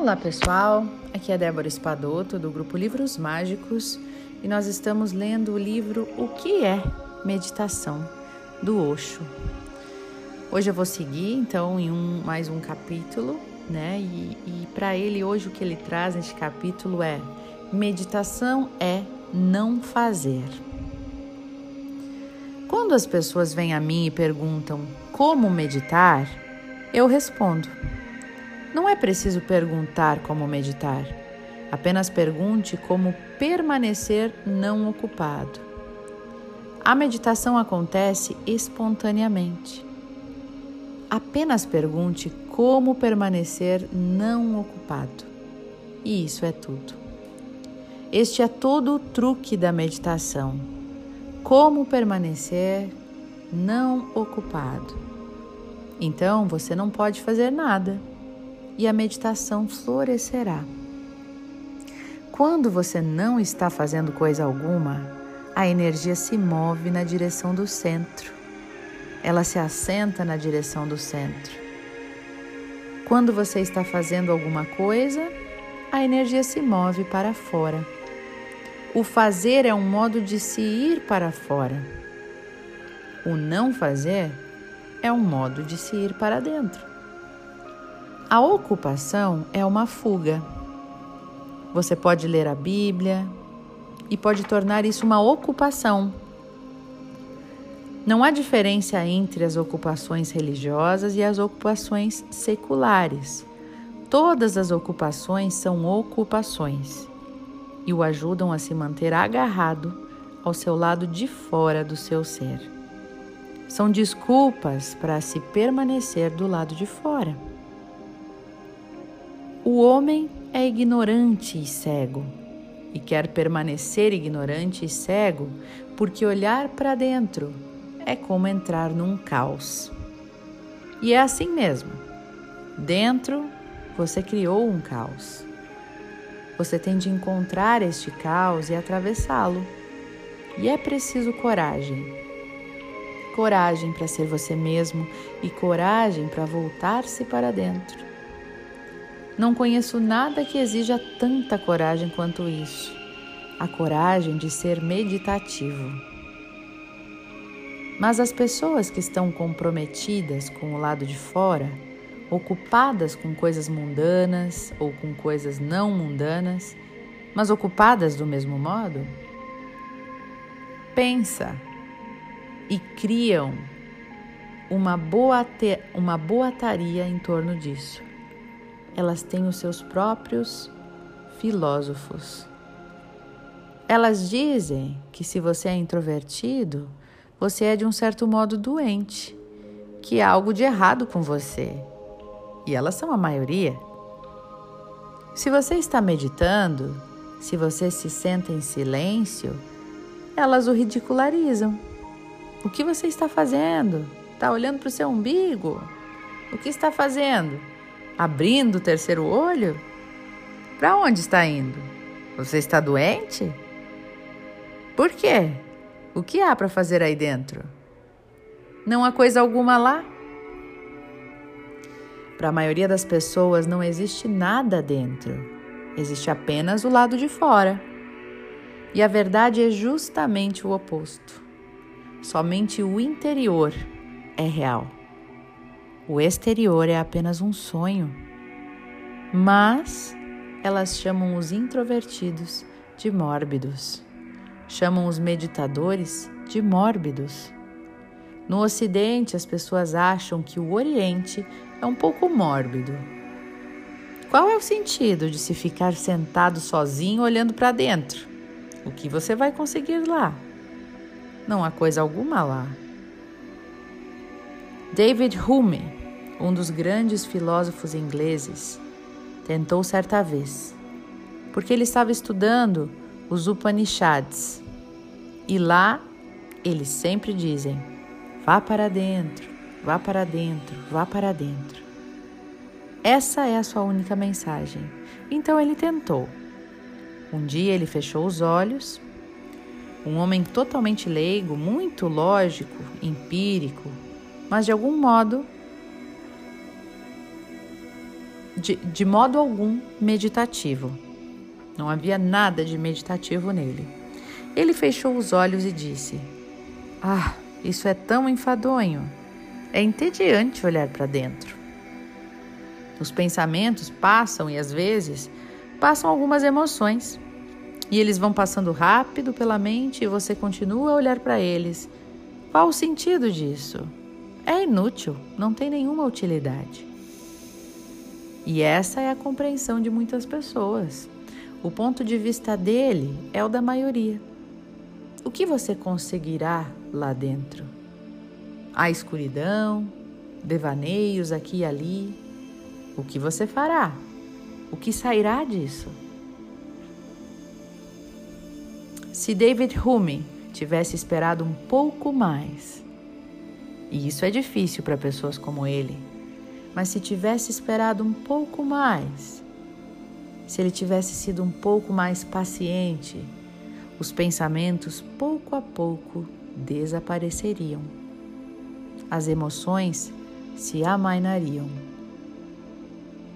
Olá pessoal, aqui é Débora Espadoto do grupo Livros Mágicos e nós estamos lendo o livro O que é Meditação do Osho. Hoje eu vou seguir então em um, mais um capítulo, né? E, e para ele hoje o que ele traz neste capítulo é meditação é não fazer. Quando as pessoas vêm a mim e perguntam como meditar, eu respondo não é preciso perguntar como meditar. Apenas pergunte como permanecer não ocupado. A meditação acontece espontaneamente. Apenas pergunte como permanecer não ocupado. E isso é tudo. Este é todo o truque da meditação. Como permanecer não ocupado. Então você não pode fazer nada e a meditação florescerá. Quando você não está fazendo coisa alguma, a energia se move na direção do centro. Ela se assenta na direção do centro. Quando você está fazendo alguma coisa, a energia se move para fora. O fazer é um modo de se ir para fora. O não fazer é um modo de se ir para dentro. A ocupação é uma fuga. Você pode ler a Bíblia e pode tornar isso uma ocupação. Não há diferença entre as ocupações religiosas e as ocupações seculares. Todas as ocupações são ocupações e o ajudam a se manter agarrado ao seu lado de fora do seu ser. São desculpas para se permanecer do lado de fora. O homem é ignorante e cego, e quer permanecer ignorante e cego porque olhar para dentro é como entrar num caos. E é assim mesmo. Dentro você criou um caos. Você tem de encontrar este caos e atravessá-lo. E é preciso coragem. Coragem para ser você mesmo e coragem para voltar-se para dentro. Não conheço nada que exija tanta coragem quanto isso a coragem de ser meditativo. Mas as pessoas que estão comprometidas com o lado de fora, ocupadas com coisas mundanas ou com coisas não mundanas, mas ocupadas do mesmo modo, pensa e criam uma boa, uma boataria em torno disso elas têm os seus próprios filósofos. Elas dizem que se você é introvertido, você é de um certo modo doente, que há algo de errado com você. E elas são a maioria. Se você está meditando, se você se senta em silêncio, elas o ridicularizam. O que você está fazendo? Está olhando para o seu umbigo? O que está fazendo? Abrindo o terceiro olho? Para onde está indo? Você está doente? Por quê? O que há para fazer aí dentro? Não há coisa alguma lá? Para a maioria das pessoas não existe nada dentro, existe apenas o lado de fora. E a verdade é justamente o oposto. Somente o interior é real. O exterior é apenas um sonho. Mas elas chamam os introvertidos de mórbidos. Chamam os meditadores de mórbidos. No Ocidente, as pessoas acham que o Oriente é um pouco mórbido. Qual é o sentido de se ficar sentado sozinho olhando para dentro? O que você vai conseguir lá? Não há coisa alguma lá. David Hume um dos grandes filósofos ingleses, tentou certa vez, porque ele estava estudando os Upanishads. E lá eles sempre dizem: vá para dentro, vá para dentro, vá para dentro. Essa é a sua única mensagem. Então ele tentou. Um dia ele fechou os olhos. Um homem totalmente leigo, muito lógico, empírico, mas de algum modo de, de modo algum meditativo. Não havia nada de meditativo nele. Ele fechou os olhos e disse: Ah, isso é tão enfadonho. É entediante olhar para dentro. Os pensamentos passam e às vezes passam algumas emoções. E eles vão passando rápido pela mente e você continua a olhar para eles. Qual o sentido disso? É inútil, não tem nenhuma utilidade. E essa é a compreensão de muitas pessoas. O ponto de vista dele é o da maioria. O que você conseguirá lá dentro? A escuridão, devaneios aqui e ali. O que você fará? O que sairá disso? Se David Hume tivesse esperado um pouco mais, e isso é difícil para pessoas como ele, mas se tivesse esperado um pouco mais, se ele tivesse sido um pouco mais paciente, os pensamentos pouco a pouco desapareceriam. As emoções se amainariam.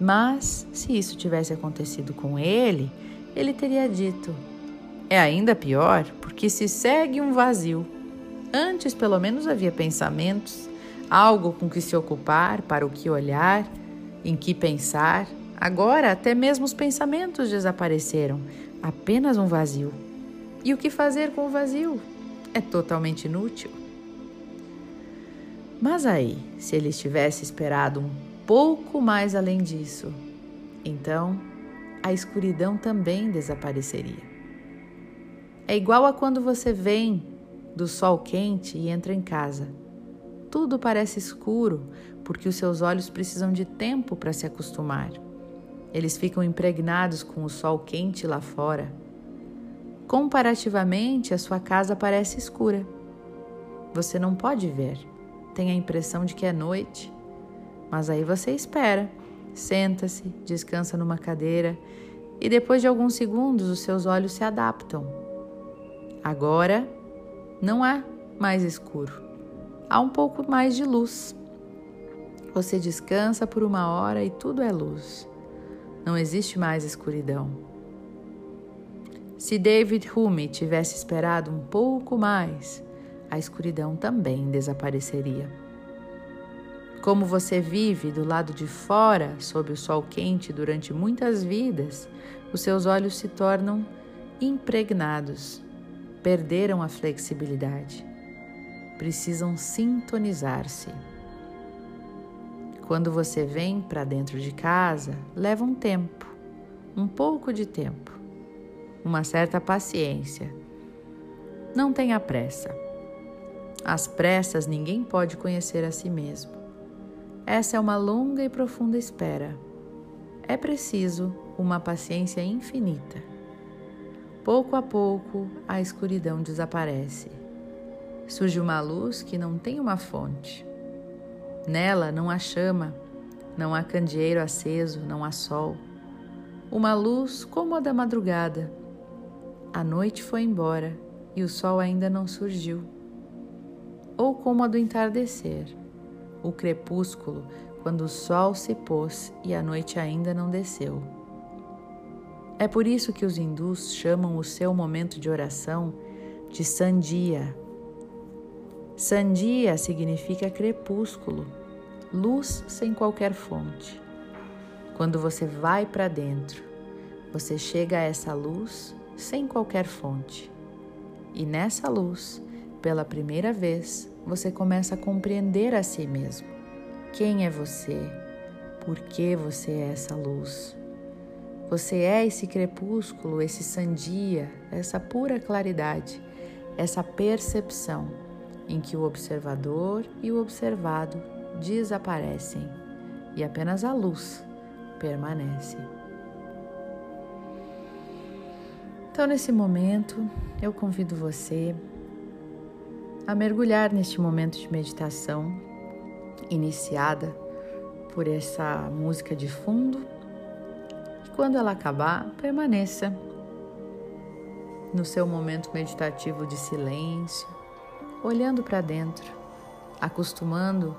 Mas, se isso tivesse acontecido com ele, ele teria dito: é ainda pior porque se segue um vazio. Antes, pelo menos, havia pensamentos, algo com que se ocupar, para o que olhar, em que pensar. Agora, até mesmo os pensamentos desapareceram apenas um vazio. E o que fazer com o vazio? É totalmente inútil. Mas aí, se ele tivesse esperado um pouco mais além disso, então a escuridão também desapareceria. É igual a quando você vem do sol quente e entra em casa. Tudo parece escuro porque os seus olhos precisam de tempo para se acostumar. Eles ficam impregnados com o sol quente lá fora. Comparativamente, a sua casa parece escura. Você não pode ver, tem a impressão de que é noite. Mas aí você espera, senta-se, descansa numa cadeira e depois de alguns segundos os seus olhos se adaptam Agora não há mais escuro, há um pouco mais de luz. Você descansa por uma hora e tudo é luz. Não existe mais escuridão. Se David Hume tivesse esperado um pouco mais, a escuridão também desapareceria. Como você vive do lado de fora, sob o sol quente durante muitas vidas, os seus olhos se tornam impregnados perderam a flexibilidade. Precisam sintonizar-se. Quando você vem para dentro de casa, leva um tempo, um pouco de tempo, uma certa paciência. Não tenha pressa. As pressas ninguém pode conhecer a si mesmo. Essa é uma longa e profunda espera. É preciso uma paciência infinita. Pouco a pouco, a escuridão desaparece. Surge uma luz que não tem uma fonte. Nela não há chama, não há candeeiro aceso, não há sol. Uma luz como a da madrugada. A noite foi embora e o sol ainda não surgiu. Ou como a do entardecer, o crepúsculo, quando o sol se pôs e a noite ainda não desceu. É por isso que os hindus chamam o seu momento de oração de Sandia. Sandia significa crepúsculo, luz sem qualquer fonte. Quando você vai para dentro, você chega a essa luz sem qualquer fonte. E nessa luz, pela primeira vez, você começa a compreender a si mesmo. Quem é você? Por que você é essa luz? Você é esse crepúsculo, esse sandia, essa pura claridade, essa percepção em que o observador e o observado desaparecem e apenas a luz permanece. Então, nesse momento, eu convido você a mergulhar neste momento de meditação iniciada por essa música de fundo quando ela acabar, permaneça no seu momento meditativo de silêncio, olhando para dentro, acostumando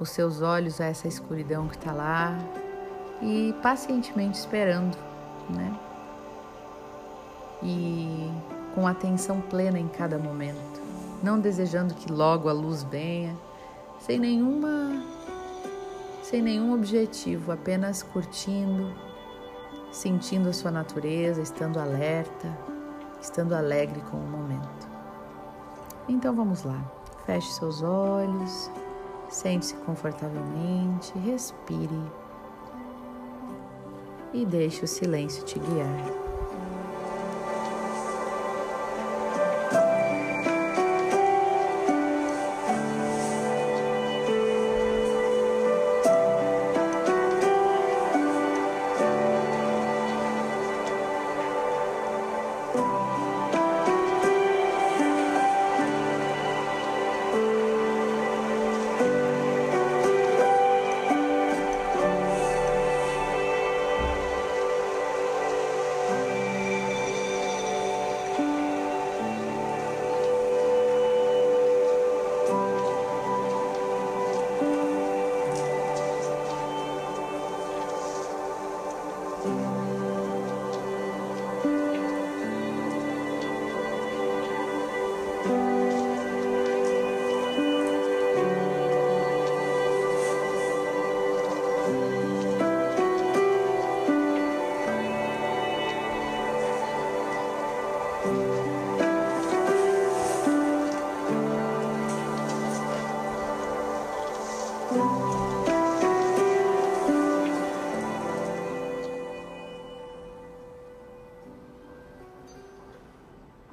os seus olhos a essa escuridão que está lá e pacientemente esperando, né? E com atenção plena em cada momento, não desejando que logo a luz venha, sem nenhuma sem nenhum objetivo, apenas curtindo, sentindo a sua natureza, estando alerta, estando alegre com o momento. Então vamos lá. Feche seus olhos, sente-se confortavelmente, respire e deixe o silêncio te guiar.